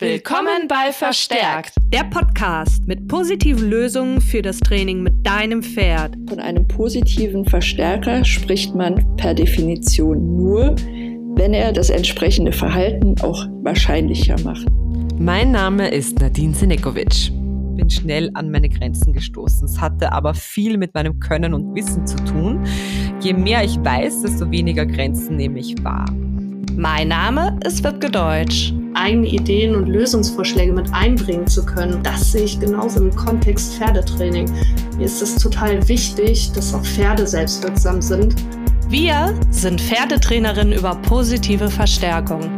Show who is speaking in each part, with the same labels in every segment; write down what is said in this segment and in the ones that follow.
Speaker 1: Willkommen bei Verstärkt,
Speaker 2: der Podcast mit positiven Lösungen für das Training mit deinem Pferd.
Speaker 3: Von einem positiven Verstärker spricht man per Definition nur, wenn er das entsprechende Verhalten auch wahrscheinlicher macht.
Speaker 4: Mein Name ist Nadine Senekovic. Bin schnell an meine Grenzen gestoßen. Es hatte aber viel mit meinem Können und Wissen zu tun. Je mehr ich weiß, desto weniger Grenzen nehme ich wahr.
Speaker 2: Mein Name ist Wiebke Deutsch
Speaker 1: eigene Ideen und Lösungsvorschläge mit einbringen zu können. Das sehe ich genauso im Kontext Pferdetraining. Mir ist es total wichtig, dass auch Pferde selbstwirksam sind.
Speaker 2: Wir sind Pferdetrainerinnen über positive Verstärkung.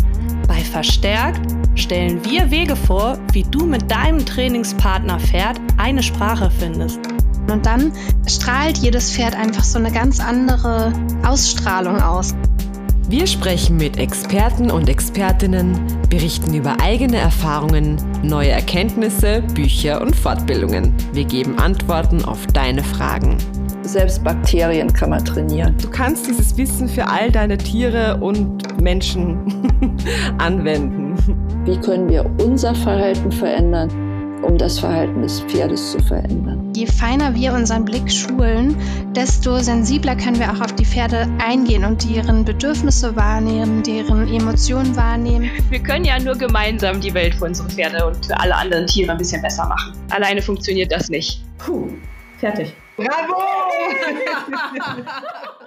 Speaker 2: Bei Verstärkt stellen wir Wege vor, wie du mit deinem Trainingspartner Pferd eine Sprache findest.
Speaker 5: Und dann strahlt jedes Pferd einfach so eine ganz andere Ausstrahlung aus.
Speaker 4: Wir sprechen mit Experten und Expertinnen, berichten über eigene Erfahrungen, neue Erkenntnisse, Bücher und Fortbildungen. Wir geben Antworten auf deine Fragen.
Speaker 3: Selbst Bakterien kann man trainieren.
Speaker 4: Du kannst dieses Wissen für all deine Tiere und Menschen anwenden.
Speaker 3: Wie können wir unser Verhalten verändern? um das Verhalten des Pferdes zu verändern.
Speaker 5: Je feiner wir unseren Blick schulen, desto sensibler können wir auch auf die Pferde eingehen und deren Bedürfnisse wahrnehmen, deren Emotionen wahrnehmen.
Speaker 1: Wir können ja nur gemeinsam die Welt für unsere Pferde und für alle anderen Tiere ein bisschen besser machen. Alleine funktioniert das nicht.
Speaker 3: Puh, fertig.
Speaker 1: Bravo!